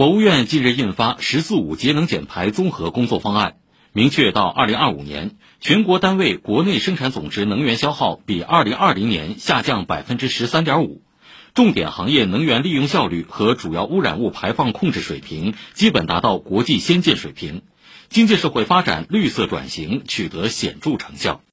国务院近日印发十四五节能减排综合工作方案明确到二零二五年全国单位国内生产总值能源消耗比二零二零年下降百分之十三点五重点行业能源利用效率和主要污染物排放控制水平基本达到国际先进水平。经济社会发展绿色转型取得显著成效。